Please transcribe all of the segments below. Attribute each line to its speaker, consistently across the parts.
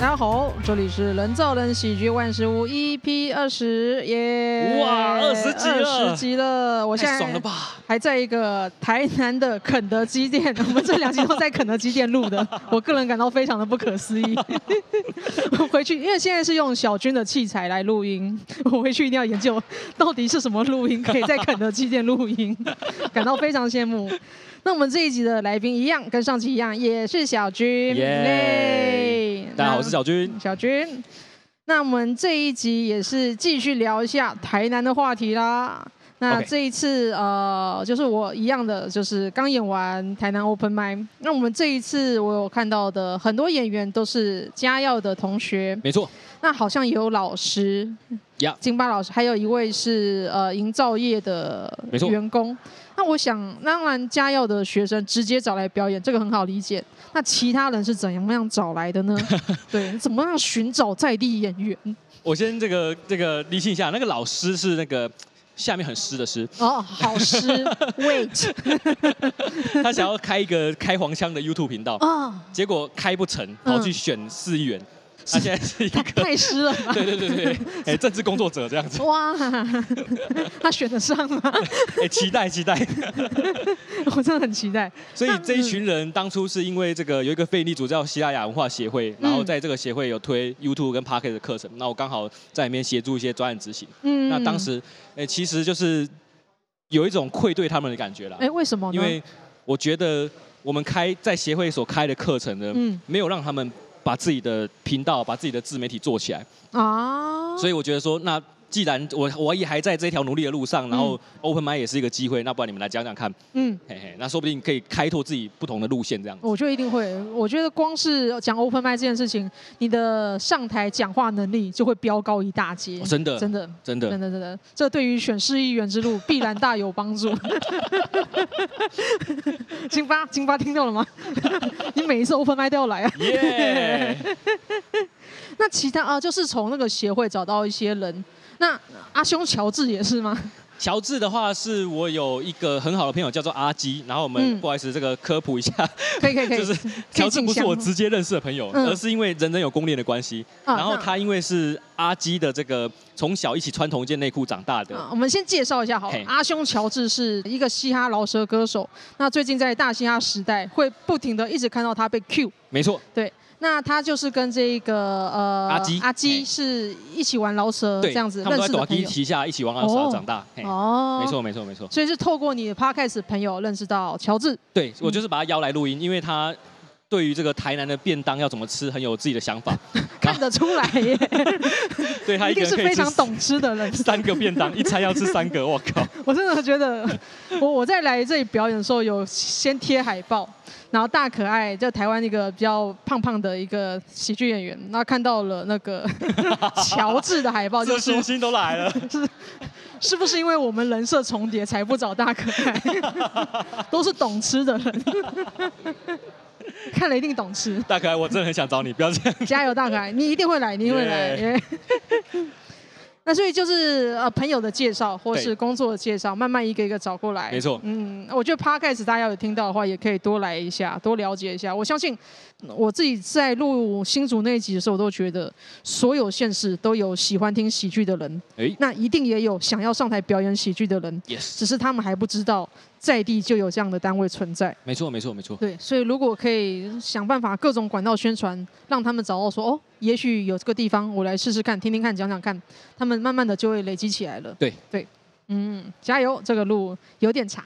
Speaker 1: 大家好，这里是人造人喜剧万事屋 EP 二十耶！
Speaker 2: 哇，二十集了，
Speaker 1: 二十集了！我现在
Speaker 2: 爽了吧？
Speaker 1: 还在一个台南的肯德基店，我们这两集都在肯德基店录的，我个人感到非常的不可思议。我 回去，因为现在是用小军的器材来录音，我回去一定要研究到底是什么录音可以在肯德基店录音，感到非常羡慕。那我们这一集的来宾一样，跟上集一样，也是小军。
Speaker 2: 耶！大家好，我是小军。
Speaker 1: 小军。那我们这一集也是继续聊一下台南的话题啦。那这一次，呃，就是我一样的，就是刚演完台南 Open Mic。那我们这一次，我有看到的很多演员都是嘉耀的同学。
Speaker 2: 没错。
Speaker 1: 那好像也有老师，
Speaker 2: 呀，
Speaker 1: 金巴老师，还有一位是呃营造业的员工。那我想，当然嘉耀的学生直接找来表演，这个很好理解。那其他人是怎样样找来的呢？对，怎么样寻找在地演员？
Speaker 2: 我先这个这个理清一下，那个老师是那个下面很湿的湿
Speaker 1: 哦，好湿。Wait，
Speaker 2: 他想要开一个开黄腔的 YouTube 频道啊，结果开不成，跑去选市议员。他现在是一个
Speaker 1: 太师了吧？
Speaker 2: 对对对对，哎，政治工作者这样子。哇，
Speaker 1: 他选得上吗？
Speaker 2: 哎，期待期待，
Speaker 1: 我真的很期待。
Speaker 2: 所以这一群人当初是因为这个有一个非营利组织叫西拉雅文化协会，然后在这个协会有推 YouTube 跟 Podcast 的课程，那我刚好在里面协助一些专案执行。嗯，那当时哎，其实就是有一种愧对他们的感觉啦。
Speaker 1: 哎，为什么呢？
Speaker 2: 因为我觉得我们开在协会所开的课程呢，嗯，没有让他们。把自己的频道，把自己的自媒体做起来啊！所以我觉得说，那既然我我也还在这条努力的路上，然后 Open Mic 也是一个机会，那不然你们来讲讲看，嗯，嘿嘿，那说不定可以开拓自己不同的路线，这样。
Speaker 1: 我觉得一定会，我觉得光是讲 Open Mic 这件事情，你的上台讲话能力就会飙高一大截，
Speaker 2: 真的，
Speaker 1: 真的，
Speaker 2: 真的，
Speaker 1: 真的，真的，这对于选市议员之路必然大有帮助。金发，金发听到了吗？你每一次 Open Mic 都要来啊！耶！那其他啊，就是从那个协会找到一些人。那阿兄乔治也是吗？
Speaker 2: 乔治的话，是我有一个很好的朋友叫做阿基，然后我们、嗯、不好意思，这个科普一下，
Speaker 1: 可以可以 可以，
Speaker 2: 就是乔治不是我直接认识的朋友，而是因为人人有功练的关系。嗯、然后他因为是阿基的这个从小一起穿同一件内裤长大的。
Speaker 1: 我们先介绍一下好了，阿兄乔治是一个嘻哈饶舌歌手，那最近在大嘻哈时代会不停的一直看到他被 Q。
Speaker 2: 没错，
Speaker 1: 对。那他就是跟这个呃阿基阿基是一起玩饶舌这样子认识的朋友，
Speaker 2: 旗下一起玩饶舌长大。哦，没错没错没错。
Speaker 1: 所以是透过你的 podcast 朋友认识到乔治。
Speaker 2: 对，我就是把他邀来录音，因为他对于这个台南的便当要怎么吃很有自己的想法，
Speaker 1: 看得出来耶。
Speaker 2: 对，他一定是
Speaker 1: 非常懂吃的人。
Speaker 2: 三个便当，一餐要吃三个，我靠！
Speaker 1: 我真的觉得，我我在来这里表演的时候有先贴海报。然后大可爱，就台湾一个比较胖胖的一个喜剧演员，那看到了那个乔治的海报，就
Speaker 2: 信心都来了。
Speaker 1: 是是不是因为我们人设重叠才不找大可爱？都是懂吃的人，看了一定懂吃。
Speaker 2: 大可爱，我真的很想找你，不要这样。
Speaker 1: 加油，大可爱，你一定会来，你一定会来。Yeah. Yeah. 那所以就是呃朋友的介绍或是工作的介绍，慢慢一个一个找过来。
Speaker 2: 没错。
Speaker 1: 嗯，我觉得 Podcast 大家有听到的话，也可以多来一下，多了解一下。我相信我自己在录新竹那一集的时候，我都觉得所有县市都有喜欢听喜剧的人。哎。那一定也有想要上台表演喜剧的人。Yes。只是他们还不知道。在地就有这样的单位存在，
Speaker 2: 没错没错没错。
Speaker 1: 对，所以如果可以想办法各种管道宣传，让他们找到说哦，也许有这个地方，我来试试看，听听看，讲讲看，他们慢慢的就会累积起来了。
Speaker 2: 对
Speaker 1: 对，嗯，加油，这个路 有点长，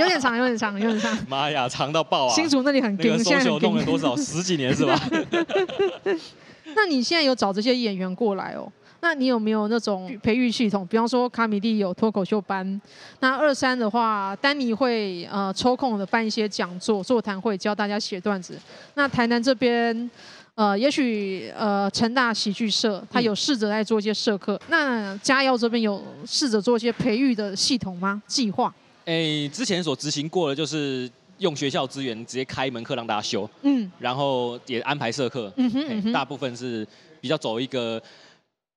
Speaker 1: 有点长，有点长，有点长。
Speaker 2: 妈呀，长到爆啊！
Speaker 1: 新竹那里很紧，现在
Speaker 2: 弄了多少？十几年是吧？
Speaker 1: 那你现在有找这些演员过来哦？那你有没有那种培育系统？比方说卡米蒂有脱口秀班，那二三的话，丹尼会呃抽空的办一些讲座、座谈会，教大家写段子。那台南这边，呃，也许呃成大喜剧社他有试着在做一些社课。嗯、那嘉耀这边有试着做一些培育的系统吗？计划？
Speaker 2: 哎、欸，之前所执行过的就是用学校资源直接开一门课让大家修，嗯，然后也安排社课，嗯哼，嗯哼，大部分是比较走一个。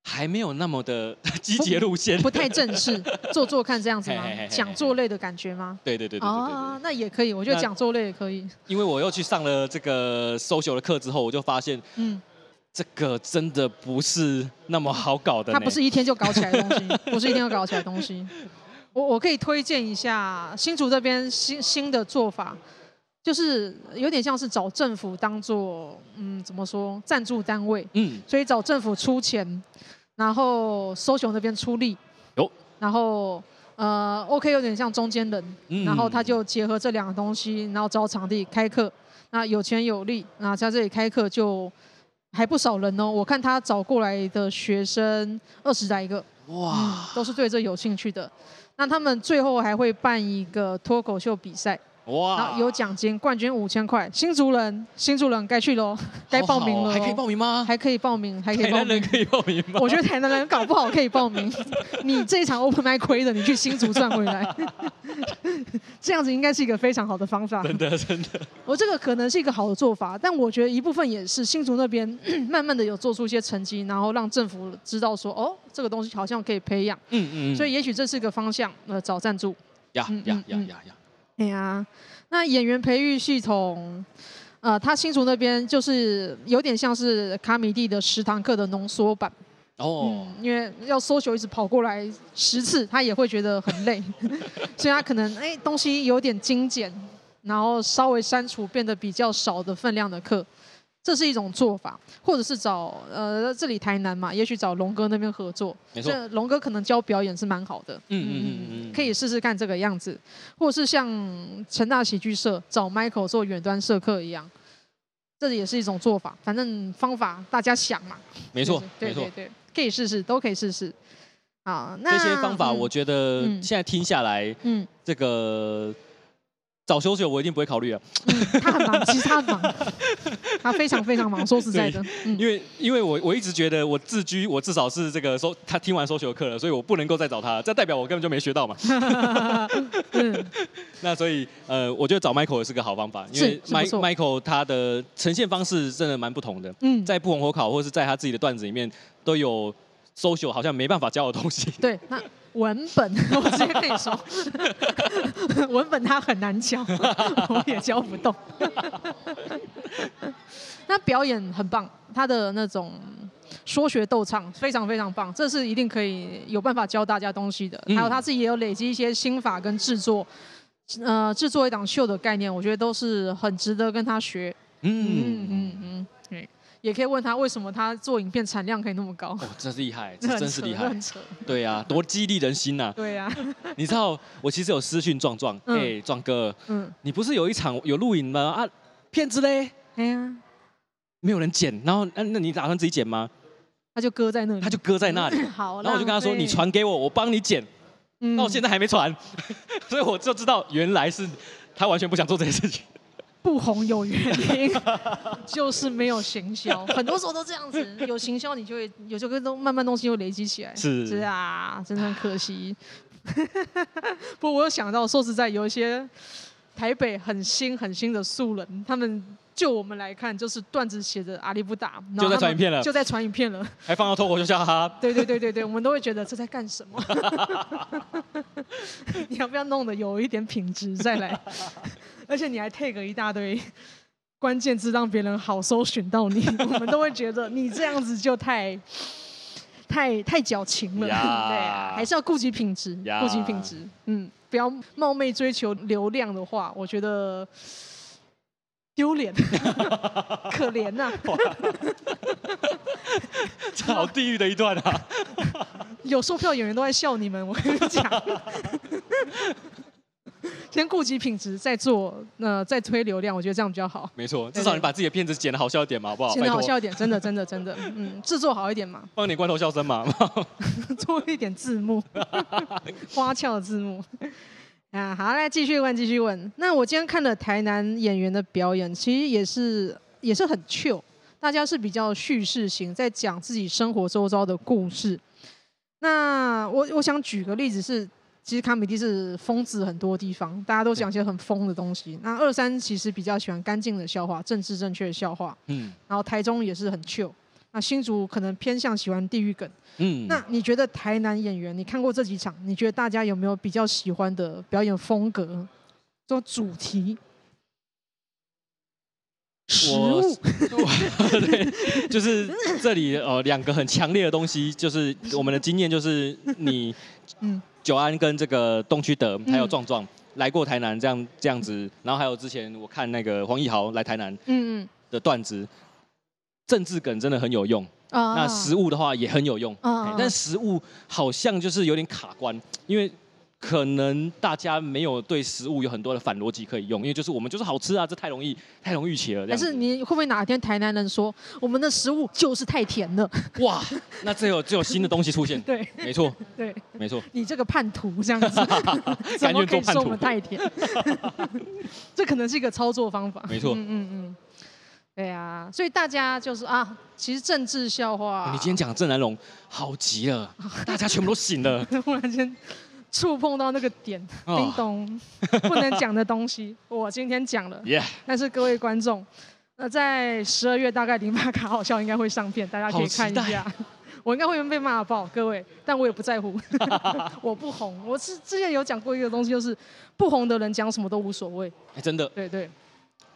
Speaker 2: 还没有那么的 积极路线
Speaker 1: 不，不太正式，做做看这样子吗？讲座类的感觉吗？
Speaker 2: 对对对对对，对，对，
Speaker 1: 哦，那也可以，我觉得讲座类也可以。
Speaker 2: 因为我又去上了这个 social 的课之后，我就发现，嗯，这个真的不是那么好搞的。
Speaker 1: 它不是一天就搞起来的东西，不是一天就搞起来的东西。我我可以推荐一下新竹这边新新的做法，就是有点像是找政府当做嗯怎么说赞助单位，嗯，所以找政府出钱，然后 social 那边出力，有，然后呃 OK 有点像中间人，嗯，然后他就结合这两个东西，然后找场地开课，那有钱有力，那在这里开课就还不少人哦，我看他找过来的学生二十来个，哇，嗯，都是对这有兴趣的。那他们最后还会办一个脱口秀比赛，哇！然后有奖金，冠军五千块。新竹人，新竹人该去喽，该报名了。
Speaker 2: 还可以报名吗？
Speaker 1: 还可以报名，还可以报名。
Speaker 2: 台南人可以报名吗？
Speaker 1: 我觉得台南人搞不好可以报名。你这一场 open mic 亏的，你去新竹赚回来。这样子应该是一个非常好的方法。
Speaker 2: 真的，真的。
Speaker 1: 我这个可能是一个好的做法，但我觉得一部分也是新竹那边 慢慢的有做出一些成绩，然后让政府知道说，哦，这个东西好像可以培养。嗯嗯。所以也许这是一个方向，呃，找赞助。呀呀呀呀呀！哎呀，那演员培育系统，呃，他新竹那边就是有点像是卡米蒂的十堂课的浓缩版。哦、嗯，因为要搜求一直跑过来十次，他也会觉得很累，所以他可能哎东西有点精简，然后稍微删除，变得比较少的分量的课，这是一种做法，或者是找呃这里台南嘛，也许找龙哥那边合作，没错，龙哥可能教表演是蛮好的，嗯嗯嗯嗯，可以试试看这个样子，或者是像成大喜剧社找 Michael 做远端社课一样。这也是一种做法，反正方法大家想嘛。
Speaker 2: 没错，
Speaker 1: 对对对，可以试试，都可以试试。啊，那
Speaker 2: 这些方法我觉得现在听下来，嗯，这个。找修修我一定不会考虑啊、
Speaker 1: 嗯。他很忙，其实他很忙，他非常非常忙。说实在的，
Speaker 2: 嗯、因为因为我我一直觉得我自居，我至少是这个说他听完修修课了，所以我不能够再找他，这代表我根本就没学到嘛。嗯、那所以呃，我觉得找 Michael 也是个好方法，因为 Michael 他的呈现方式真的蛮不同的。嗯，在不红火考或者是在他自己的段子里面都有 social 好像没办法教的东西。
Speaker 1: 对，那。文本，我直接跟你说，文本它很难教，我也教不动。那表演很棒，他的那种说学逗唱非常非常棒，这是一定可以有办法教大家东西的。还有他自己也有累积一些心法跟制作，呃，制作一档秀的概念，我觉得都是很值得跟他学。嗯嗯嗯嗯，对。也可以问他为什么他做影片产量可以那么高？哦，
Speaker 2: 真是厉害，这真是厉害。对呀、啊，多激励人心呐、啊！
Speaker 1: 对呀、啊，
Speaker 2: 你知道我其实有私讯壮壮，哎、嗯，壮、欸、哥，嗯，你不是有一场有录影吗？啊，片子嘞？哎呀，没有人剪，然后那那你打算自己剪吗？
Speaker 1: 他就搁在那里，
Speaker 2: 他就搁在那里。好，然后我就跟他说，你传给我，我帮你剪。嗯，那我现在还没传，所以我就知道原来是他完全不想做这件事情。
Speaker 1: 不红有原因，就是没有行销，很多时候都这样子。有行销，你就会有这个东慢慢东西又累积起来。是是啊，真的很可惜。不过我有想到，说实在，有一些台北很新很新的素人，他们就我们来看，就是段子写着阿里不打，
Speaker 2: 就在传影片了，
Speaker 1: 就在传影片了，
Speaker 2: 还放到脱口秀笑哈。
Speaker 1: 对对对对对，我们都会觉得这在干什么？你要不要弄得有一点品质再来？而且你还 take 一大堆关键字，让别人好搜寻到你，我们都会觉得你这样子就太、太、太矫情了。Yeah. 对啊，还是要顾及品质，顾.及品质。嗯，不要冒昧追求流量的话，我觉得丢脸，可怜呐、啊。
Speaker 2: 这好地狱的一段啊！
Speaker 1: 有售票演员都在笑你们，我跟你讲。先顾及品质，再做，呃，再推流量，我觉得这样比较好。
Speaker 2: 没错，至少你把自己的片子剪得好笑一点嘛，好不好？
Speaker 1: 剪得好笑一点，真的，真的，真的，嗯，制作好一点嘛。
Speaker 2: 放点罐头笑声嘛，
Speaker 1: 做一点字幕，花俏的字幕。啊，好，来继续问，继续问。那我今天看了台南演员的表演，其实也是也是很 chill，大家是比较叙事型，在讲自己生活周遭的故事。那我我想举个例子是。其实卡米蒂是疯子很多地方，大家都讲一些很疯的东西。那二三其实比较喜欢干净的笑话，政治正确的笑话。嗯。然后台中也是很 chill。那新竹可能偏向喜欢地域梗。嗯。那你觉得台南演员，你看过这几场，你觉得大家有没有比较喜欢的表演风格？做主题？食物，
Speaker 2: 对，就是这里呃两个很强烈的东西，就是我们的经验就是你，嗯，久安跟这个东区德还有壮壮来过台南这样这样子，然后还有之前我看那个黄义豪来台南，嗯嗯的段子，政治梗真的很有用，那食物的话也很有用，但食物好像就是有点卡关，因为。可能大家没有对食物有很多的反逻辑可以用，因为就是我们就是好吃啊，这太容易太容易预期了。但
Speaker 1: 是你会不会哪天台南人说我们的食物就是太甜了？哇，
Speaker 2: 那这有只有新的东西出现。
Speaker 1: 对，
Speaker 2: 没错，
Speaker 1: 对，
Speaker 2: 没错。
Speaker 1: 你这个叛徒这样子，怎么可以说我们太甜？这可能是一个操作方法。
Speaker 2: 没错，
Speaker 1: 嗯嗯嗯，对啊，所以大家就是啊，其实政治笑话。
Speaker 2: 你今天讲郑南榕好极了，大家全部都醒了。
Speaker 1: 忽然间。触碰到那个点，叮咚，不能讲的东西，我今天讲了。Yeah. 但是各位观众，那在十二月大概零八卡好笑应该会上片，大家可以看一下。我应该会被骂爆，各位，但我也不在乎。我不红，我是之前有讲过一个东西，就是不红的人讲什么都无所谓。
Speaker 2: 欸，真的。
Speaker 1: 对对。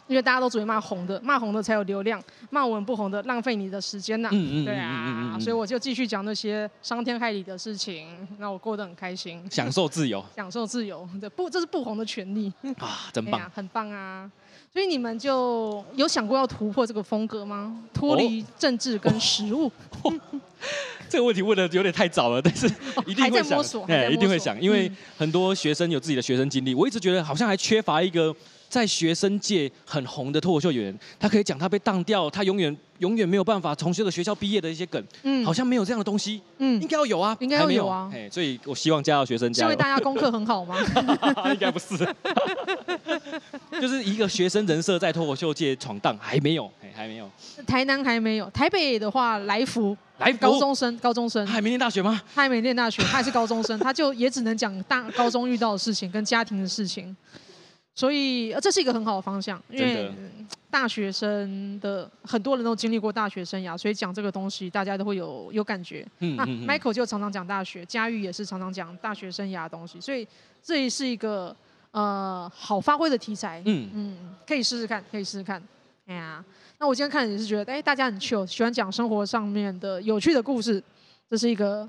Speaker 1: 因为大家都只会骂红的，骂红的才有流量，骂我们不红的浪费你的时间呐、啊。嗯嗯对啊，所以我就继续讲那些伤天害理的事情，让我过得很开心。
Speaker 2: 享受自由。
Speaker 1: 享受自由，对不？这是不红的权利
Speaker 2: 啊，真棒、
Speaker 1: 啊，很棒啊！所以你们就有想过要突破这个风格吗？脱离政治跟食物？哦哦、
Speaker 2: 这个问题问的有点太早了，但是一定会想，哎，一定会想，因为很多学生有自己的学生经历，我一直觉得好像还缺乏一个。在学生界很红的脱口秀演员，他可以讲他被当掉，他永远永远没有办法从这个学校毕业的一些梗，嗯，好像没有这样的东西，嗯，应该要有啊，
Speaker 1: 应该要有啊，
Speaker 2: 哎，所以我希望家教学生加油，
Speaker 1: 是因为大家功课很好吗？
Speaker 2: 应该不是，就是一个学生人设在脱口秀界闯荡，还没有，哎，还没有，
Speaker 1: 台南还没有，台北的话，来福，来福？高中生，高中生，
Speaker 2: 他还没念大学吗？
Speaker 1: 他还没念大学，他还是高中生，他就也只能讲大高中遇到的事情跟家庭的事情。所以，呃，这是一个很好的方向，因为大学生的很多人都经历过大学生涯，所以讲这个东西，大家都会有有感觉。嗯，那 Michael 就常常讲大学，佳玉也是常常讲大学生涯的东西，所以这也是一个呃好发挥的题材。嗯嗯，可以试试看，可以试试看。哎呀，那我今天看也是觉得，哎，大家很 chill，喜欢讲生活上面的有趣的故事，这是一个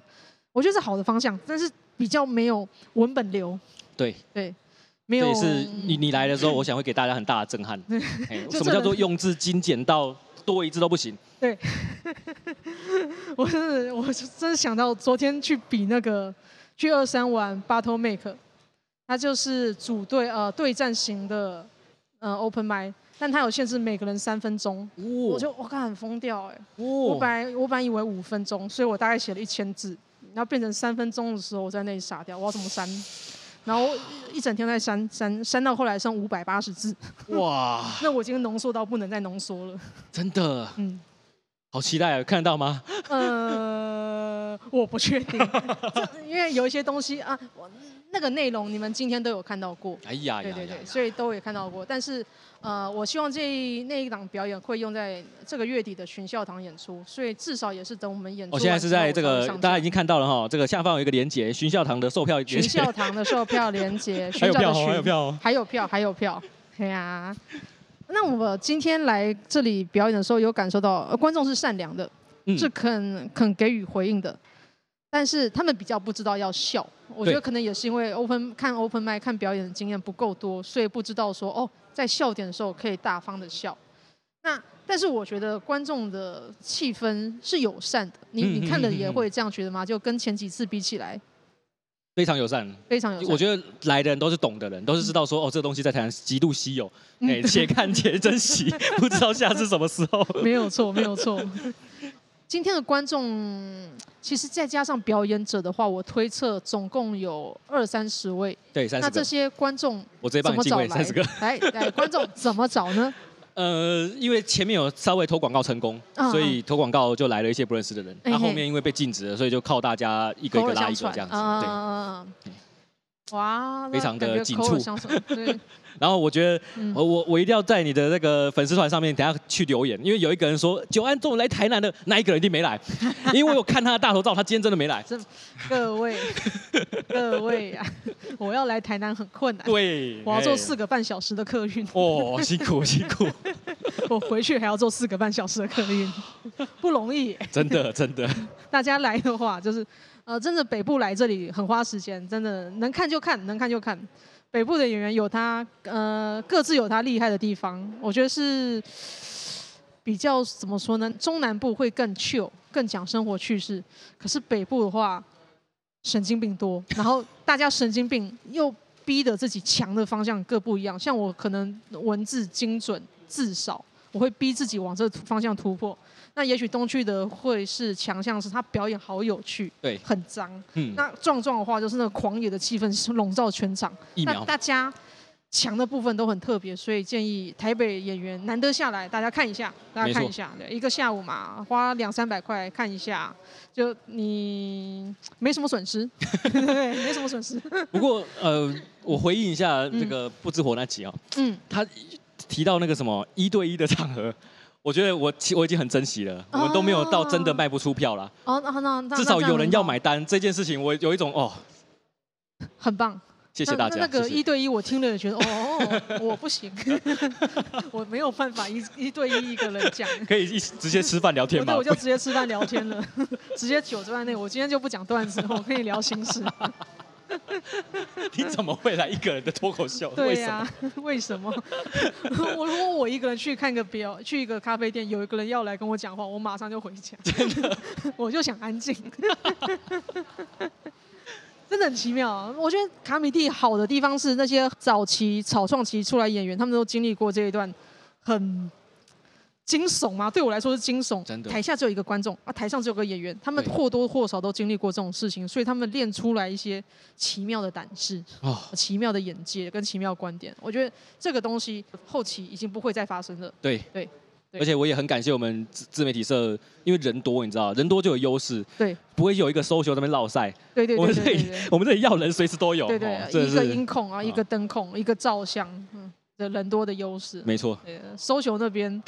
Speaker 1: 我觉得是好的方向，但是比较没有文本流。
Speaker 2: 对
Speaker 1: 对。
Speaker 2: 没有，是你你来的时候，我想会给大家很大的震撼。什么叫做用字精简到多一字都不行？
Speaker 1: 对，我是我是真的想到昨天去比那个去二三玩 Battle Make，它就是组队呃对战型的呃 Open Mic，但它有限制每个人三分钟，哦、我就我看很疯掉哎，哦、我本来我本来以为五分钟，所以我大概写了一千字，然后变成三分钟的时候，我在那里傻掉，我要怎么删？然后一整天在删删删到后来剩五百八十字，哇！那我已经浓缩到不能再浓缩了，
Speaker 2: 真的，嗯，好期待啊，看得到吗？
Speaker 1: 呃，我不确定，因为有一些东西啊，我。那个内容你们今天都有看到过，哎呀，对对对，所以都有看到过。但是，呃，我希望这一那一档表演会用在这个月底的巡校堂演出，所以至少也是等我们演出。我
Speaker 2: 现在是在这个大家已经看到了哈，这个下方有一个连接，巡校堂的售票。
Speaker 1: 巡校堂的售票连接，
Speaker 2: 还有票，还有票，
Speaker 1: 还有票，还有票。对呀，那我今天来这里表演的时候，有感受到观众是善良的，是肯肯给予回应的。但是他们比较不知道要笑，我觉得可能也是因为 open 看 open mic 看表演的经验不够多，所以不知道说哦，在笑点的时候可以大方的笑。那但是我觉得观众的气氛是友善的，你你看了也会这样觉得吗？就跟前几次比起来，
Speaker 2: 非常友善，
Speaker 1: 非常友善。
Speaker 2: 我觉得来的人都是懂的人，都是知道说哦，这个东西在台湾极度稀有，哎，且看且珍惜，不知道下次什么时候。
Speaker 1: 没有错，没有错。今天的观众，其实再加上表演者的话，我推测总共有二三十位。
Speaker 2: 对，三十。
Speaker 1: 那这些观众，
Speaker 2: 我直接帮你进位三十个。
Speaker 1: 来来，观众怎么找呢？
Speaker 2: 呃，因为前面有稍微投广告成功，所以投广告就来了一些不认识的人。那后面因为被禁止了，所以就靠大家一个一个拉一个这样子。对。
Speaker 1: 哇，
Speaker 2: 非常的紧促。然后我觉得，我我我一定要在你的那个粉丝团上面等下去留言，因为有一个人说久安中午来台南的那一个人一定没来，因为我有看他的大头照，他今天真的没来。
Speaker 1: 各位，各位啊，我要来台南很困难，
Speaker 2: 对，
Speaker 1: 我要坐四个半小时的客运。
Speaker 2: 哦，辛苦辛苦。
Speaker 1: 我回去还要坐四个半小时的客运，不容易。
Speaker 2: 真的真的。
Speaker 1: 大家来的话，就是呃，真的北部来这里很花时间，真的能看就看，能看就看。北部的演员有他呃各自有他厉害的地方，我觉得是比较怎么说呢？中南部会更 chill，更讲生活趣事，可是北部的话神经病多，然后大家神经病又。逼得自己强的方向各不一样，像我可能文字精准字少，我会逼自己往这个方向突破。那也许东区的会是强项，是他表演好有趣，
Speaker 2: 对，
Speaker 1: 很脏。嗯，那壮壮的话就是那个狂野的气氛笼罩全场，那大家。强的部分都很特别，所以建议台北演员难得下来，大家看一下，大家看一下，对，一个下午嘛，花两三百块看一下，就你没什么损失，对，没什么损失。
Speaker 2: 不过呃，我回应一下这个不知火那集啊，嗯，他提到那个什么一对一的场合，我觉得我我已经很珍惜了，我们都没有到真的卖不出票了，哦，那至少有人要买单这件事情，我有一种哦，
Speaker 1: 很棒。
Speaker 2: 谢谢大家。
Speaker 1: 那，那个一对一，我听了也觉得哦，我不行，我没有办法一一对一一个人讲。
Speaker 2: 可以一直接吃饭聊天吗？
Speaker 1: 对，我就直接吃饭聊天了，直接酒在内。我今天就不讲段子，我可以聊心事。
Speaker 2: 你怎么会来一个人的脱口秀？
Speaker 1: 对呀、啊，为什么？我如果我一个人去看个表，去一个咖啡店，有一个人要来跟我讲话，我马上就回家。真的，我就想安静。真的很奇妙啊！我觉得卡米蒂好的地方是那些早期草创期出来演员，他们都经历过这一段很惊悚吗。对我来说是惊悚，真的。台下只有一个观众啊，台上只有个演员，他们或多或少都经历过这种事情，所以他们练出来一些奇妙的胆识、哦、奇妙的眼界跟奇妙的观点。我觉得这个东西后期已经不会再发生了。
Speaker 2: 对。对。而且我也很感谢我们自自媒体社，因为人多，你知道，人多就有优势，对，不会有一个 social 在那边落赛，对对对，我们这里我们这里要人随时都有，对对，
Speaker 1: 一个音控啊，一个灯控，一个照相，嗯，的人多的优势，
Speaker 2: 没错
Speaker 1: ，social 那边，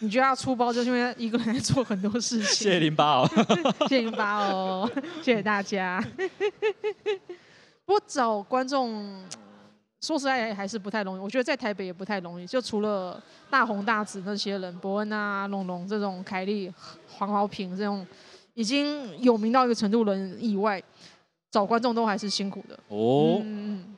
Speaker 1: 你觉得他出包，就是因为一个人在做很多事情。
Speaker 2: 谢谢零八哦，
Speaker 1: 谢谢零八哦，谢谢大家。不过找观众。说实在还是不太容易，我觉得在台北也不太容易。就除了大红大紫那些人，伯恩啊、龙龙这种，凯莉、黄豪平这种已经有名到一个程度的人以外，找观众都还是辛苦的。哦，嗯，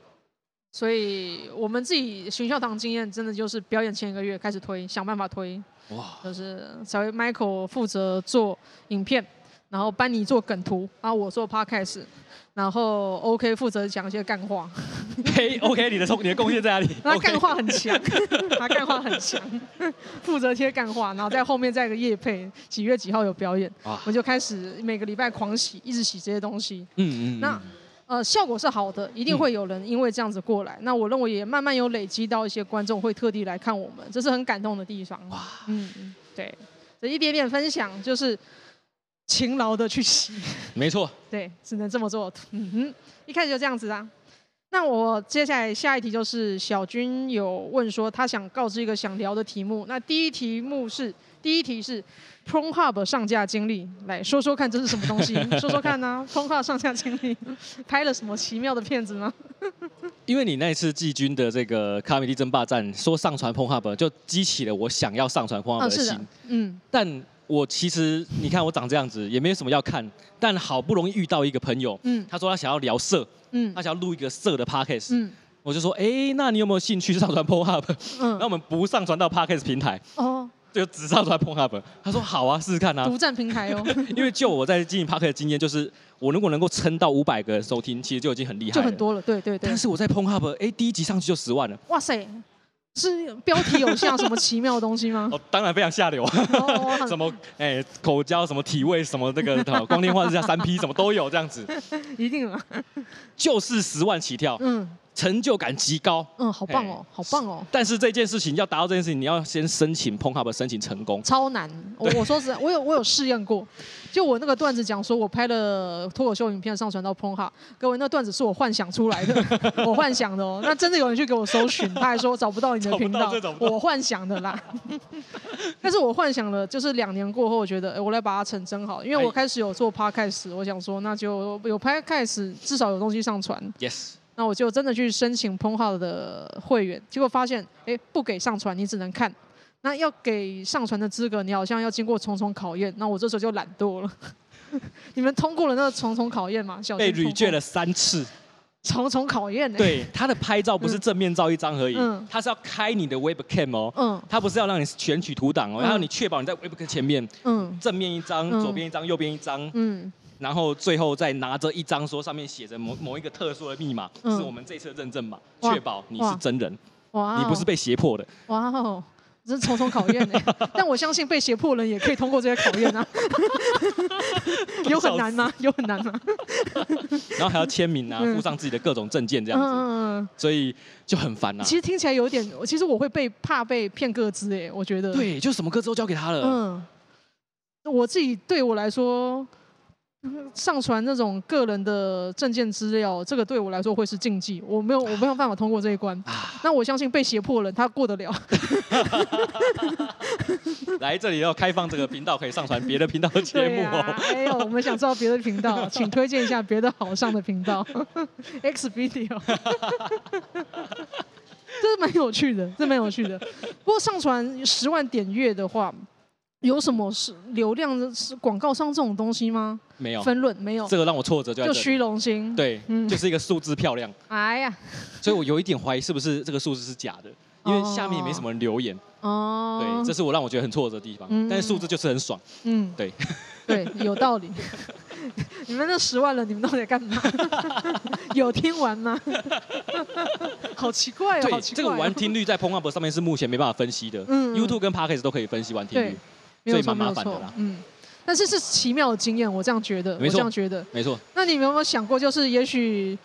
Speaker 1: 所以我们自己巡校堂经验，真的就是表演前一个月开始推，想办法推。哇，就是小 Michael 负责做影片，然后班尼做梗图，然后我做 Podcast。然后 OK 负责讲一些干话。
Speaker 2: 嘿，OK，你的贡你的贡献在哪里？
Speaker 1: 他干话很强，他干话很强，负责贴干话，然后在后面再一个夜配，几月几号有表演，我就开始每个礼拜狂洗，一直洗这些东西。嗯嗯。那呃效果是好的，一定会有人因为这样子过来。那我认为也慢慢有累积到一些观众会特地来看我们，这是很感动的地方。哇，嗯嗯，对，这一点点分享就是。勤劳的去洗，
Speaker 2: 没错，
Speaker 1: 对，只能这么做。嗯哼，一开始就这样子啊。那我接下来下一题就是小军有问说他想告知一个想聊的题目。那第一题目是第一题是 Pornhub 上架经历，来说说看这是什么东西？说说看呢、啊、Pornhub 上架经历，拍了什么奇妙的片子呢？
Speaker 2: 因为你那次季军的这个卡米蒂争霸战说上传 Pornhub 就激起了我想要上传 Pornhub 的心。啊、嗯，但。我其实，你看我长这样子，也没有什么要看，但好不容易遇到一个朋友，嗯，他说他想要聊色，嗯，他想要录一个色的 podcast，嗯，我就说，哎、欸，那你有没有兴趣上传 Pornhub？嗯，那我们不上传到 podcast 平台，哦，就只上传 Pornhub。他说好啊，试试看啊，
Speaker 1: 独占平台哦。
Speaker 2: 因为就我在经营 podcast 的经验，就是我如果能够撑到五百个收听，其实就已经很厉害了，
Speaker 1: 就很多了，对对对。
Speaker 2: 但是我在 Pornhub，哎、欸，第一集上去就十万了，哇塞！
Speaker 1: 是标题有像什么奇妙的东西吗？
Speaker 2: 哦，当然非常下流。啊！什么哎、欸，口交什么体位什么这个光天化日下三 P 什么都有这样子，
Speaker 1: 一定啊，
Speaker 2: 就是十万起跳，嗯，成就感极高，
Speaker 1: 嗯，好棒哦，好棒哦！
Speaker 2: 但是这件事情要达到这件事情，你要先申请 Pornhub 申请成功，
Speaker 1: 超难。我我说实在，我有我有试验过。就我那个段子讲说，我拍了脱口秀影片上传到 Pornhub，各位那段子是我幻想出来的，我幻想的哦。那真的有人去给我搜寻，他还说找不到你的频道，我幻想的啦。但是我幻想了，就是两年过后，我觉得，哎，我来把它成真好，因为我开始有做 Podcast，我想说，那就有 Podcast，至少有东西上传。
Speaker 2: Yes。
Speaker 1: 那我就真的去申请 Pornhub 的会员，结果发现，哎，不给上传，你只能看。那要给上传的资格，你好像要经过重重考验。那我这时候就懒惰了。你们通过了那个重重考验吗？
Speaker 2: 被 reject 了三次。
Speaker 1: 重重考验呢、欸？
Speaker 2: 对，他的拍照不是正面照一张而已，嗯，他是要开你的 webcam 哦，嗯，他不是要让你选取图档哦，然后你确保你在 webcam 前面，嗯，正面一张，左边一张，右边一张，嗯，然后最后再拿着一张说上面写着某某一个特殊的密码，是我们这次的认证码，确保你是真人，哇，你不是被胁迫的，
Speaker 1: 哇哦。这是重重考验呢，但我相信被胁迫人也可以通过这些考验啊。有很难吗？有很难吗？
Speaker 2: 然后还要签名啊，附上自己的各种证件这样子，所以就很烦啊。
Speaker 1: 其实听起来有点，其实我会被怕被骗个资哎，我觉得。
Speaker 2: 对，就什么个资都交给他了。嗯，
Speaker 1: 我自己对我来说。上传那种个人的证件资料，这个对我来说会是禁忌，我没有，我没有办法通过这一关。那我相信被胁迫人，他过得了。
Speaker 2: 来这里要开放这个频道，可以上传别的频道的节目哦。
Speaker 1: 没有、啊哎，我们想知道别的频道，请推荐一下别的好上的频道。X Video，这是蛮有趣的，这蛮有趣的。不过上传十万点阅的话。有什么是流量的是广告商这种东西吗？
Speaker 2: 没有分
Speaker 1: 论，没有
Speaker 2: 这个让我挫折就，就虚
Speaker 1: 荣心，
Speaker 2: 对，嗯、就是一个数字漂亮。
Speaker 1: 哎呀，
Speaker 2: 所以我有一点怀疑是不是这个数字是假的，因为下面也没什么人留言。哦，对，这是我让我觉得很挫折的地方。嗯、但是数字就是很爽。嗯，对，
Speaker 1: 对，有道理。你们那十万人，你们到底在干嘛？有听完吗？好奇怪哦，
Speaker 2: 对
Speaker 1: 好奇怪哦，
Speaker 2: 这个完听率在 Pornhub 上面是目前没办法分析的。嗯，YouTube 跟 Podcast 都可以分析完听率。所以蛮麻烦的啦，
Speaker 1: 嗯，但是是奇妙的经验，我这样觉得，我这样觉得，
Speaker 2: 没错。
Speaker 1: 那你们有没有想过，就是也许，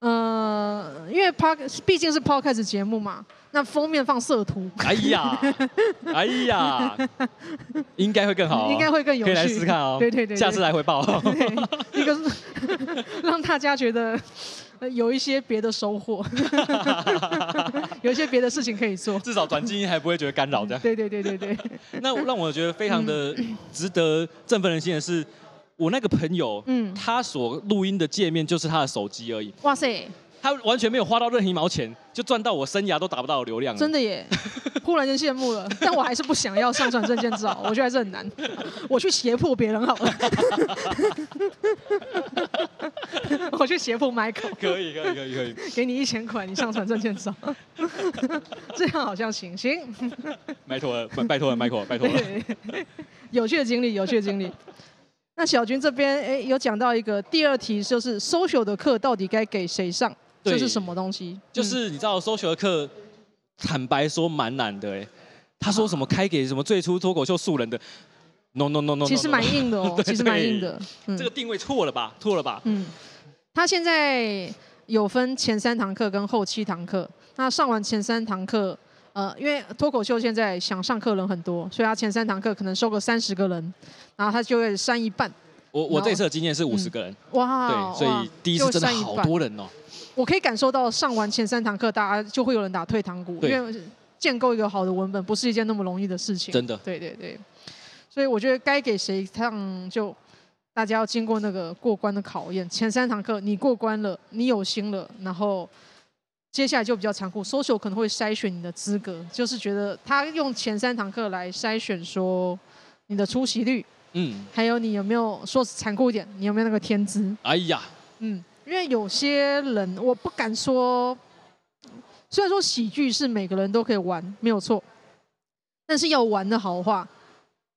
Speaker 1: 呃，因为 Pod 毕竟是 Podcast 节目嘛，那封面放色图，
Speaker 2: 哎呀，哎呀，应该会更好，
Speaker 1: 应该会更有趣，
Speaker 2: 可以来试试看哦，
Speaker 1: 对对对，
Speaker 2: 下次来回报，
Speaker 1: 一个是 让大家觉得。有一些别的收获，有一些别的事情可以做。
Speaker 2: 至少转基因还不会觉得干扰这样。
Speaker 1: 对对对对对。
Speaker 2: 那让我觉得非常的值得振奋人心的是，我那个朋友，嗯，他所录音的界面就是他的手机而已。哇塞！他完全没有花到任何一毛钱，就赚到我生涯都达不到的流量。
Speaker 1: 真的耶！忽然间羡慕了，但我还是不想要上传证件照，我觉得还是很难。我去胁迫别人好了。我去胁迫 Michael。
Speaker 2: 可以可以可以可以。
Speaker 1: 给你一千块，你上传证件照。这样好像行行。
Speaker 2: 拜托了，拜托了，Michael，拜托了。
Speaker 1: 有趣的经历，有趣的经历。那小军这边，哎，有讲到一个第二题，就是 social 的课到底该给谁上？这是什么东西？
Speaker 2: 就是你知道 social 的课，坦白说蛮难的哎。他说什么开给什么最初脱口秀素人的？No No No No。
Speaker 1: 其实蛮硬的哦，其实蛮硬的。
Speaker 2: 这个定位错了吧？错了吧？嗯。
Speaker 1: 他现在有分前三堂课跟后七堂课。那上完前三堂课。呃，因为脱口秀现在想上课人很多，所以他前三堂课可能收个三十个人，然后他就会删一半。
Speaker 2: 我我这次的经验是五十个人，嗯，哇，对，所以第一次真的好多人哦。
Speaker 1: 我可以感受到上完前三堂课，大家就会有人打退堂鼓，因为建构一个好的文本不是一件那么容易的事情。
Speaker 2: 真的，
Speaker 1: 对对对。所以我觉得该给谁唱，就大家要经过那个过关的考验。前三堂课你过关了，你有心了，然后。接下来就比较残酷，social 可能会筛选你的资格，就是觉得他用前三堂课来筛选说你的出席率，嗯，还有你有没有说残酷一点，你有没有那个天资？
Speaker 2: 哎呀，
Speaker 1: 嗯，因为有些人我不敢说，虽然说喜剧是每个人都可以玩，没有错，但是要玩的好的话，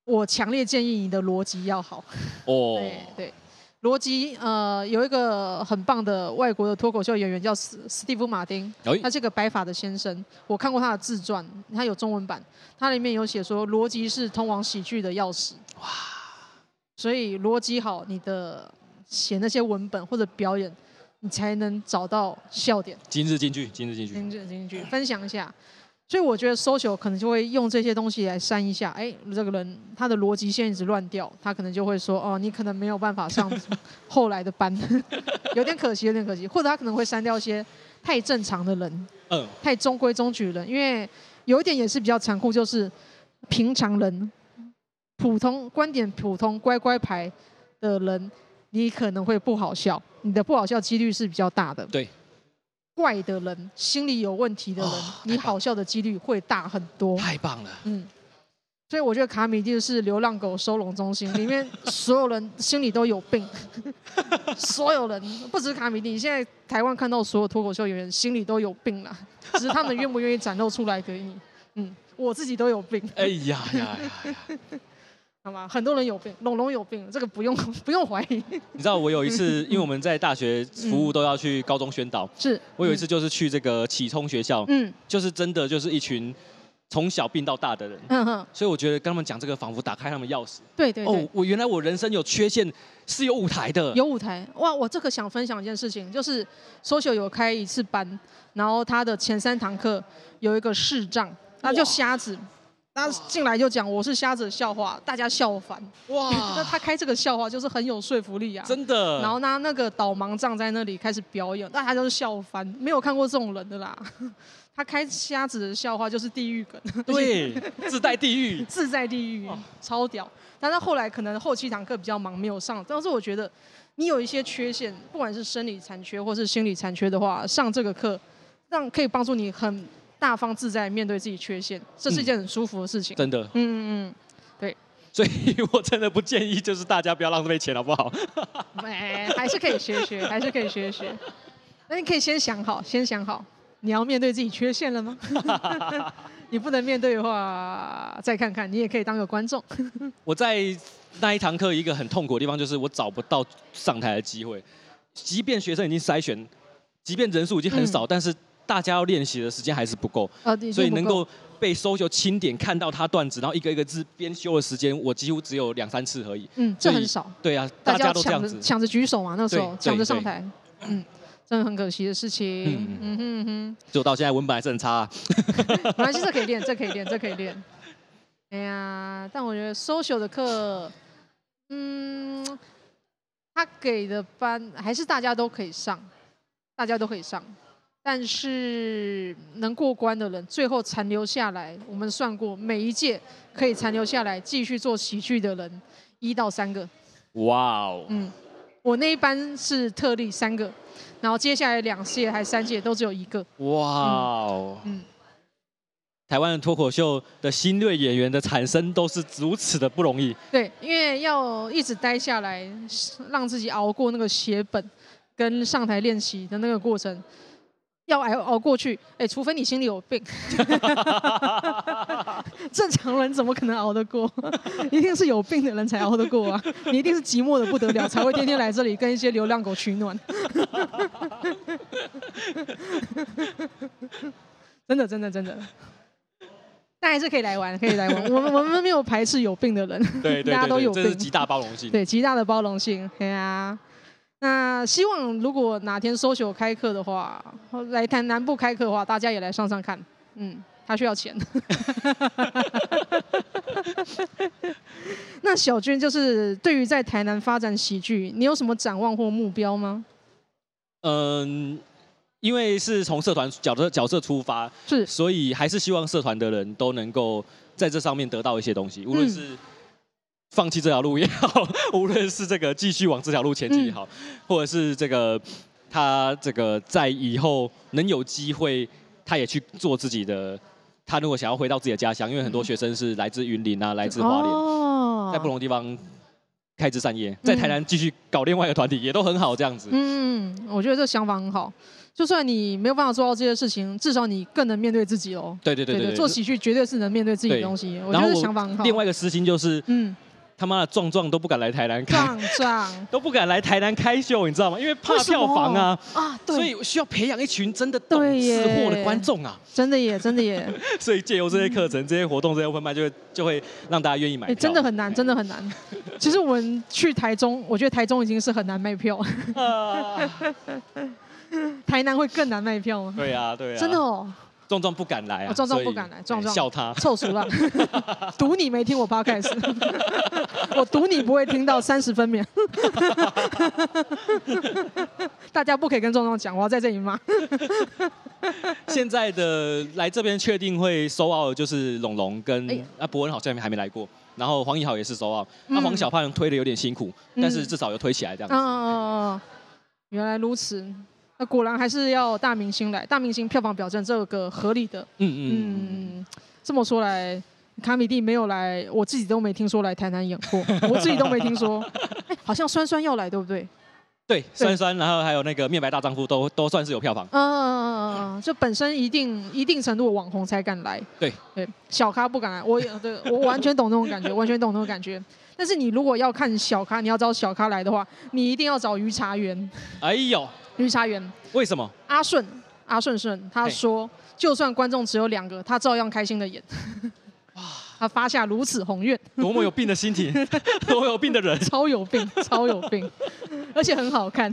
Speaker 1: 我强烈建议你的逻辑要好。哦，对对。逻辑呃，有一个很棒的外国的脱口秀演员叫斯斯蒂夫马丁，他是个白发的先生，我看过他的自传，他有中文版，他里面有写说逻辑是通往喜剧的钥匙。哇！所以逻辑好，你的写那些文本或者表演，你才能找到笑点。
Speaker 2: 今日金句，今日金句，
Speaker 1: 今日金句，分享一下。所以我觉得 social 可能就会用这些东西来删一下，哎，这个人他的逻辑线一直乱掉，他可能就会说，哦，你可能没有办法上后来的班，有点可惜，有点可惜，或者他可能会删掉一些太正常的人，嗯，太中规中矩的人，因为有一点也是比较残酷，就是平常人、普通观点、普通乖乖牌的人，你可能会不好笑，你的不好笑几率是比较大的，
Speaker 2: 对。
Speaker 1: 怪的人，心理有问题的人，哦、你好笑的几率会大很多。
Speaker 2: 太棒了，嗯。
Speaker 1: 所以我觉得卡米蒂是流浪狗收容中心，里面所有人心里都有病，所有人不止卡米蒂，现在台湾看到所有脱口秀演员心里都有病了，只是他们愿不愿意展露出来给你。嗯，我自己都有病。
Speaker 2: 哎呀呀呀！
Speaker 1: 好吗？很多人有病，龙龙有病，这个不用不用怀疑。
Speaker 2: 你知道我有一次，因为我们在大学服务都要去高中宣导，
Speaker 1: 是
Speaker 2: 我有一次就是去这个启聪学校，嗯，就是真的就是一群。从小病到大的人，嗯哼，所以我觉得跟他们讲这个，仿佛打开他们钥匙。
Speaker 1: 对对对。
Speaker 2: 哦，我原来我人生有缺陷是有舞台的。
Speaker 1: 有舞台哇！我这个想分享一件事情，就是 social 有开一次班，然后他的前三堂课有一个视障，他就瞎子，他进来就讲我是瞎子的笑话，大家笑翻。哇！那他开这个笑话就是很有说服力啊，
Speaker 2: 真的。
Speaker 1: 然后呢，那个导盲杖在那里开始表演，大家就是笑翻，没有看过这种人的啦。他开瞎子的笑话就是地狱梗，
Speaker 2: 对，自带地狱，
Speaker 1: 自在地狱，超屌。但是后来可能后期堂课比较忙，没有上。但是我觉得你有一些缺陷，不管是生理残缺或是心理残缺的话，上这个课让可以帮助你很大方自在面对自己缺陷，这是一件很舒服的事情。
Speaker 2: 真的，嗯嗯
Speaker 1: 嗯，对。
Speaker 2: 所以我真的不建议，就是大家不要浪费钱，好不好？
Speaker 1: 没，还是可以学学，还是可以学学。那你可以先想好，先想好。你要面对自己缺陷了吗？你不能面对的话，再看看。你也可以当个观众。
Speaker 2: 我在那一堂课一个很痛苦的地方，就是我找不到上台的机会。即便学生已经筛选，即便人数已经很少，嗯、但是大家要练习的时间还是不够。啊、所以能够被 social 清点看到他段子，然后一个一个字编修的时间，我几乎只有两三次而已。
Speaker 1: 嗯，这很少。
Speaker 2: 对啊，大家都这样子
Speaker 1: 抢着举手嘛，那时候抢着上台。嗯。真的很可惜的事情。嗯嗯哼哼，
Speaker 2: 就到现在文本还是很差啊。
Speaker 1: 没关系，这可以练，这可以练，这可以练。哎呀，但我觉得 social 的课，嗯，他给的班还是大家都可以上，大家都可以上。但是能过关的人，最后残留下来，我们算过，每一届可以残留下来继续做喜剧的人，一到三个。
Speaker 2: 哇哦。
Speaker 1: 嗯，我那一班是特例三个。然后接下来两届还三届都只有一个。哇哦！嗯，
Speaker 2: 台湾的脱口秀的新锐演员的产生都是如此的不容易。
Speaker 1: 对，因为要一直待下来，让自己熬过那个写本跟上台练习的那个过程。要熬熬过去，哎，除非你心里有病，正常人怎么可能熬得过？一定是有病的人才熬得过啊！你一定是寂寞的不得了，才会天天来这里跟一些流浪狗取暖。真的，真的，真的，但还是可以来玩，可以来玩。我们我们没有排斥有病的人，
Speaker 2: 对，对，对，对，大家都有病，这是极大包容性。
Speaker 1: 对，极大的包容性，对啊。那希望如果哪天 social 开课的话，来台南部开课的话，大家也来上上看。嗯，他需要钱。那小娟就是对于在台南发展喜剧，你有什么展望或目标吗？
Speaker 2: 嗯，因为是从社团角色角色出发，是，所以还是希望社团的人都能够在这上面得到一些东西，无论是、嗯。放弃这条路也好，无论是这个继续往这条路前进也好，嗯、或者是这个他这个在以后能有机会，他也去做自己的。他如果想要回到自己的家乡，因为很多学生是来自云林啊，来自花莲，哦、在不同地方开枝散叶，在台南继续搞另外一个团体，也都很好这样子。
Speaker 1: 嗯，我觉得这想法很好。就算你没有办法做到这些事情，至少你更能面对自己哦。
Speaker 2: 对对对对，对，对，
Speaker 1: 做喜剧绝对是能面对自己的东西。我觉得想法很好。
Speaker 2: 另外一个私心就是，嗯。他妈的壮壮都不敢来台南开，
Speaker 1: 壮壮
Speaker 2: 都不敢来台南开秀，你知道吗？因为怕票房啊啊，对，所以需要培养一群真的懂吃货的观众啊，
Speaker 1: 真的耶，真的耶。
Speaker 2: 所以借由这些课程、嗯、这些活动、这些 open 麦，就会就会让大家愿意买票。
Speaker 1: 真的很难，真的很难。其实我们去台中，我觉得台中已经是很难卖票，台南会更难卖票吗？
Speaker 2: 对啊，对啊，
Speaker 1: 真的哦。
Speaker 2: 壮壮不敢来啊！
Speaker 1: 壮壮不敢来，壮壮
Speaker 2: 笑他
Speaker 1: 臭俗了，赌你没听我 podcast，我赌你不会听到三十分秒。大家不可以跟壮壮讲，我要在这里骂。
Speaker 2: 现在的来这边确定会收澳的就是龙龙跟、哎、啊博恩好像还没来过，然后黄奕豪也是收奥，那、嗯啊、黄小胖推的有点辛苦，但是至少有推起来这样子。哦哦哦，
Speaker 1: 原来如此。那果然还是要大明星来，大明星票房表证这个合理的。嗯嗯嗯，这么说来，卡米蒂没有来，我自己都没听说来台南演过，我自己都没听说。哎，好像酸酸要来，对不对？
Speaker 2: 对，酸酸，然后还有那个面白大丈夫都都算是有票房。
Speaker 1: 嗯嗯嗯嗯，就本身一定一定程度的网红才敢来。
Speaker 2: 对
Speaker 1: 对，小咖不敢来。我也对我完全懂那种感觉，完全懂那种感觉。但是你如果要看小咖，你要找小咖来的话，你一定要找于茶园。
Speaker 2: 哎呦，
Speaker 1: 于茶园。
Speaker 2: 为什么？
Speaker 1: 阿顺，阿顺顺，他说，就算观众只有两个，他照样开心的演。哇。他发下如此宏愿，
Speaker 2: 多么有病的心情，多么有病的人，
Speaker 1: 超有病，超有病，而且很好看，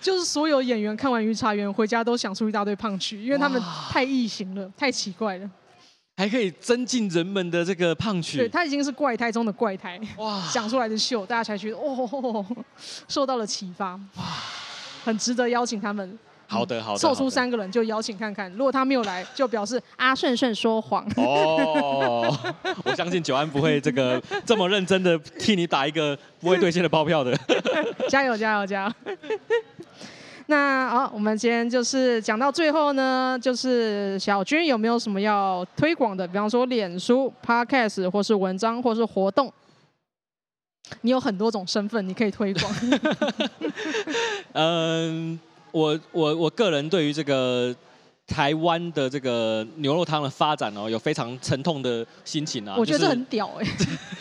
Speaker 1: 就是所有演员看完《于茶园》回家都想出一大堆胖曲，因为他们太异形了，太奇怪了，
Speaker 2: 还可以增进人们的这个胖曲，
Speaker 1: 对，他已经是怪胎中的怪胎，哇，讲出来的秀，大家才觉得哦，受到了启发，哇，很值得邀请他们。
Speaker 2: 好的，好的。
Speaker 1: 凑出三个人就邀请看看，如果他没有来，就表示阿顺顺说谎。哦，
Speaker 2: 我相信九安不会这个这么认真的替你打一个不会兑现的包票的。
Speaker 1: 加油，加油，加油！那好，我们今天就是讲到最后呢，就是小军有没有什么要推广的？比方说脸书、Podcast，或是文章，或是活动。你有很多种身份，你可以推广。
Speaker 2: 嗯。我我我个人对于这个台湾的这个牛肉汤的发展哦，有非常沉痛的心情啊。
Speaker 1: 我觉得这很屌哎，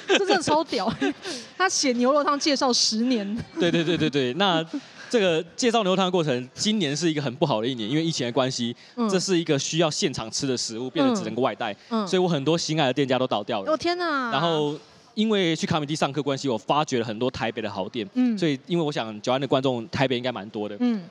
Speaker 1: 这真的超屌！他写牛肉汤介绍十年。
Speaker 2: 对对对对对，那这个介绍牛肉汤的过程，今年是一个很不好的一年，因为疫情的关系，这是一个需要现场吃的食物，变得只能够外带，所以我很多心爱的店家都倒掉了。
Speaker 1: 哦天哪！
Speaker 2: 然后因为去卡米蒂上课关系，我发掘了很多台北的好店。嗯。所以因为我想九安的观众台北应该蛮多的。嗯。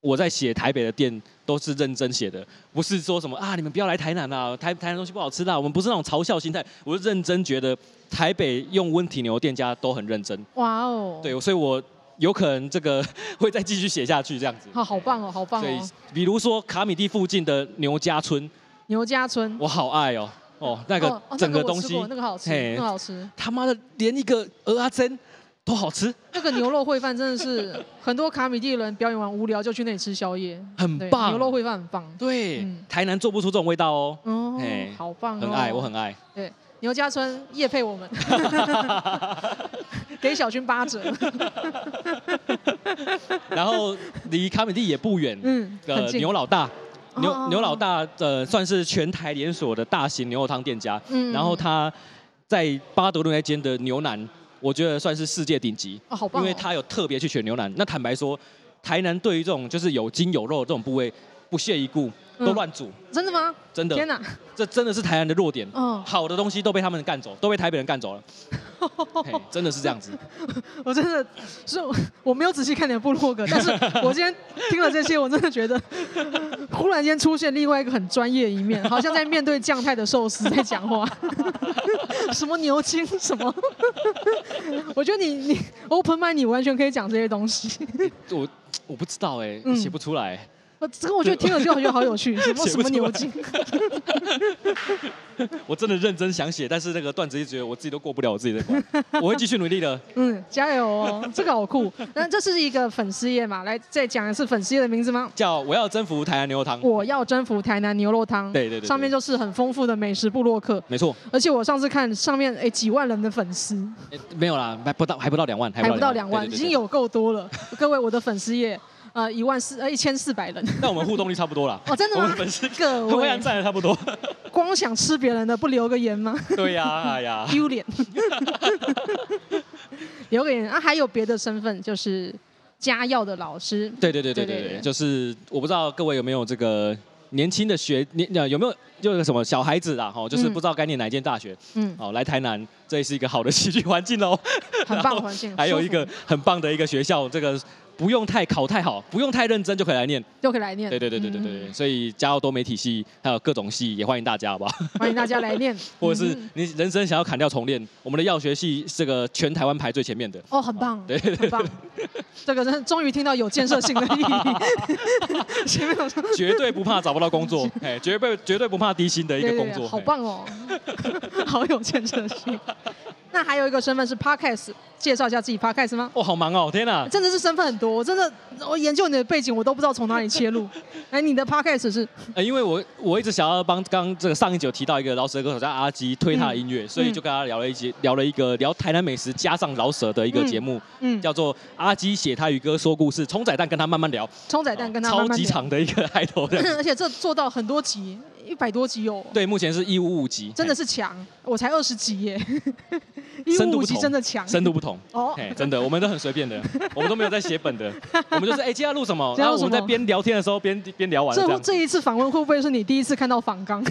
Speaker 2: 我在写台北的店都是认真写的，不是说什么啊，你们不要来台南啊，台台南东西不好吃啦。我们不是那种嘲笑心态，我是认真觉得台北用温体牛店家都很认真。哇哦，对，所以我有可能这个 会再继续写下去这样子。
Speaker 1: 好，好棒哦，好棒哦。
Speaker 2: 对，比如说卡米蒂附近的牛家村，
Speaker 1: 牛家村，
Speaker 2: 我好爱哦，哦，那个整个东西，
Speaker 1: 那个好吃，那个好吃。
Speaker 2: 他妈的，连一个鹅阿珍。都好吃，
Speaker 1: 那个牛肉烩饭真的是 很多卡米蒂人表演完无聊就去那里吃宵夜，
Speaker 2: 很棒。
Speaker 1: 牛肉烩饭很棒，
Speaker 2: 对，嗯、台南做不出这种味道哦。
Speaker 1: 哦，好棒、哦，
Speaker 2: 很爱，我很爱。
Speaker 1: 对，牛家村夜配我们，给小军八折。
Speaker 2: 然后离卡米地也不远，嗯，呃，牛老大，牛、哦、牛老大呃算是全台连锁的大型牛肉汤店家，嗯，然后他在巴德路那间的牛腩。我觉得算是世界顶级，
Speaker 1: 哦，好棒哦，
Speaker 2: 因为他有特别去选牛腩。那坦白说，台南对于这种就是有筋有肉的这种部位不屑一顾，都乱煮。
Speaker 1: 真的吗？
Speaker 2: 真的。
Speaker 1: 天哪，
Speaker 2: 这真的是台南的弱点。嗯，好的东西都被他们干走，都被台北人干走了。真的是这样子。
Speaker 1: 我真的是我没有仔细看你的部落格，但是 我今天听了这些，我真的觉得忽然间出现另外一个很专业的一面，好像在面对将太的寿司在讲话。什么牛筋什么？我觉得你你 open mind，你完全可以讲这些东西。
Speaker 2: 我我不知道哎，写不出来。
Speaker 1: 这个我觉得听了就觉得好有趣，什么什么牛津？
Speaker 2: 我真的认真想写，但是那个段子一直觉得我自己都过不了我自己的关，我会继续努力的。
Speaker 1: 嗯，加油哦，这个好酷。那这是一个粉丝页嘛？来再讲一次粉丝页的名字吗？
Speaker 2: 叫我要征服台南牛肉汤。
Speaker 1: 我要征服台南牛肉汤。
Speaker 2: 对对对，
Speaker 1: 上面就是很丰富的美食部落客。
Speaker 2: 没错。
Speaker 1: 而且我上次看上面哎几万人的粉丝。
Speaker 2: 没有啦，还不到还不到两万，
Speaker 1: 还不到两万，已经有够多了。各位，我的粉丝页。呃，一万四呃一千四百人，
Speaker 2: 那我们互动率差不多了。
Speaker 1: 哦，真的吗？
Speaker 2: 我们粉丝各位 占的差不多。
Speaker 1: 光想吃别人的，不留个言吗？
Speaker 2: 对呀、啊，哎呀，
Speaker 1: 丢脸。留个言啊，还有别的身份，就是家药的老师。
Speaker 2: 对对对对对对，对对对就是我不知道各位有没有这个年轻的学年有没有就是什么小孩子啊？哈，就是不知道该念哪一间大学。嗯。哦，来台南，这也是一个好的戏剧环境哦。
Speaker 1: 很棒的环境。
Speaker 2: 还有一个很棒的一个学校，这个。不用太考太好，不用太认真就可以来念，
Speaker 1: 就可以来念。
Speaker 2: 对对对对对对，嗯、所以加入多媒体系还有各种系也欢迎大家，好不好？
Speaker 1: 欢迎大家来念，
Speaker 2: 或者是你人生想要砍掉重练，我们的药学系这个全台湾排最前面的。
Speaker 1: 哦，很棒，对，很棒。这个人终于听到有建设性的意义。前面有说
Speaker 2: 绝对不怕找不到工作，哎，绝对绝对不怕低薪的一个工作。
Speaker 1: 好棒哦，好有建设性。那还有一个身份是 Podcast，介绍一下自己 Podcast 吗？
Speaker 2: 哦，好忙哦，天哪！
Speaker 1: 真的是身份很多，我真的我研究你的背景，我都不知道从哪里切入。哎，你的 Podcast 是？
Speaker 2: 呃，因为我我一直想要帮刚这个上一集有提到一个饶舌歌手叫阿基推他的音乐，嗯、所以就跟他聊了一集，聊了一个聊台南美食加上饶舌的一个节目，嗯，嗯叫做阿基写台语歌说故事，冲仔蛋跟他慢慢聊，
Speaker 1: 冲仔蛋跟他慢慢聊，
Speaker 2: 超级长的一个开头的，
Speaker 1: 而且这做到很多集。一百多集哦，
Speaker 2: 对，目前是一五五集，
Speaker 1: 真的是强，我才二十集耶，一五五集真的强，
Speaker 2: 深度不同哦，真的，我们都很随便的，我们都没有在写本的，我们就是哎，今天要录什么？然后我们在边聊天的时候边边聊完。
Speaker 1: 这这一次访问会不会是你第一次看到访纲？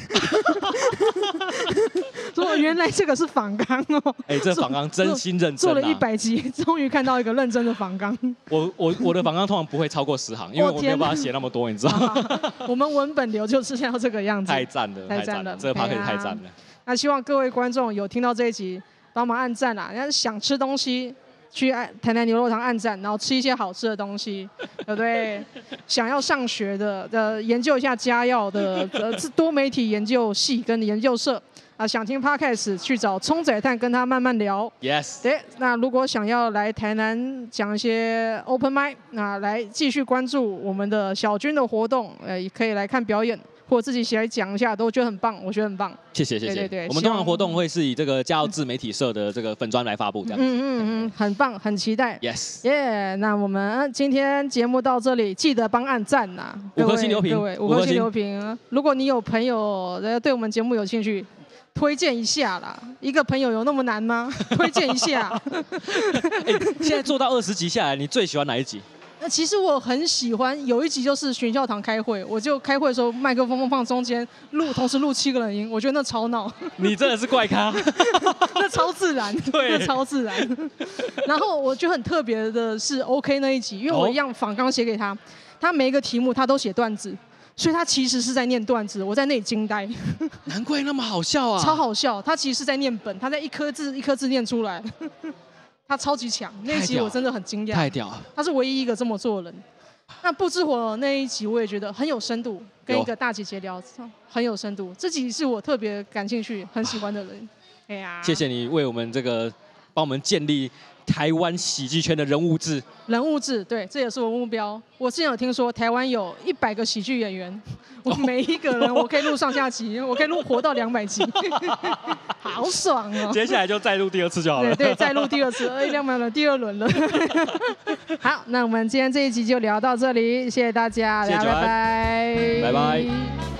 Speaker 1: 说原来这个是仿纲哦，
Speaker 2: 哎，这仿纲真心认真，
Speaker 1: 做了一百集，终于看到一个认真的仿纲。
Speaker 2: 我我我的仿纲通常不会超过十行，因为我没有办法写那么多，你知道吗？
Speaker 1: 我们文本流就是要这个样子。
Speaker 2: 太赞了，太赞了，这个 podcast 太赞了。
Speaker 1: 那希望各位观众有听到这一集，帮忙按赞啦。要是想吃东西，去按台南牛肉汤按赞，然后吃一些好吃的东西，对不对？想要上学的，呃研究一下家药的，呃是多媒体研究系跟研究社啊。想听 podcast 去找冲仔蛋跟他慢慢聊。
Speaker 2: Yes。
Speaker 1: 对，那如果想要来台南讲一些 open mic，那来继续关注我们的小军的活动，呃，也可以来看表演。或自己起来讲一下，都觉得很棒，我觉得很棒。
Speaker 2: 谢谢谢谢。对对对，我们通常活动会是以这个加入自媒体社的这个粉砖来发布，这样子。嗯
Speaker 1: 嗯嗯，很棒，很期待。
Speaker 2: Yes。
Speaker 1: 耶，那我们今天节目到这里，记得帮按赞呐，
Speaker 2: 五颗星留评，
Speaker 1: 各位五颗星留评。如果你有朋友对我们节目有兴趣，推荐一下啦。一个朋友有那么难吗？推荐一下。
Speaker 2: 欸，现在做到二十集下来，你最喜欢哪一集？
Speaker 1: 那其实我很喜欢有一集就是学校堂开会，我就开会的时候麦克风放放中间录，同时录七个人音，我觉得那超闹。
Speaker 2: 你真的是怪咖，
Speaker 1: 那超自然，对，那超自然。然后我觉得很特别的是 OK 那一集，因为我一样仿纲写给他，他每一个题目他都写段子，所以他其实是在念段子，我在那里惊呆。
Speaker 2: 难怪那么好笑啊！
Speaker 1: 超好笑，他其实是在念本，他在一颗字一颗字念出来。他超级强，那一集我真的很惊讶，
Speaker 2: 太屌了！
Speaker 1: 他是唯一一个这么做的人。那不知火那一集我也觉得很有深度，跟一个大姐姐聊，很有深度。这集是我特别感兴趣、很喜欢的人。哎呀，
Speaker 2: 谢谢你为我们这个帮我们建立。台湾喜剧圈的人物志，
Speaker 1: 人物志，对，这也是我目标。我之前有听说台湾有一百个喜剧演员，我每一个人我可以录上下集，我可以录活到两百集，好爽哦！
Speaker 2: 接下来就再录第二次就好了。
Speaker 1: 对对，再录第二次，哎，两百了，第二轮了。好，那我们今天这一集就聊到这里，谢谢大家，谢谢拜拜，
Speaker 2: 拜拜。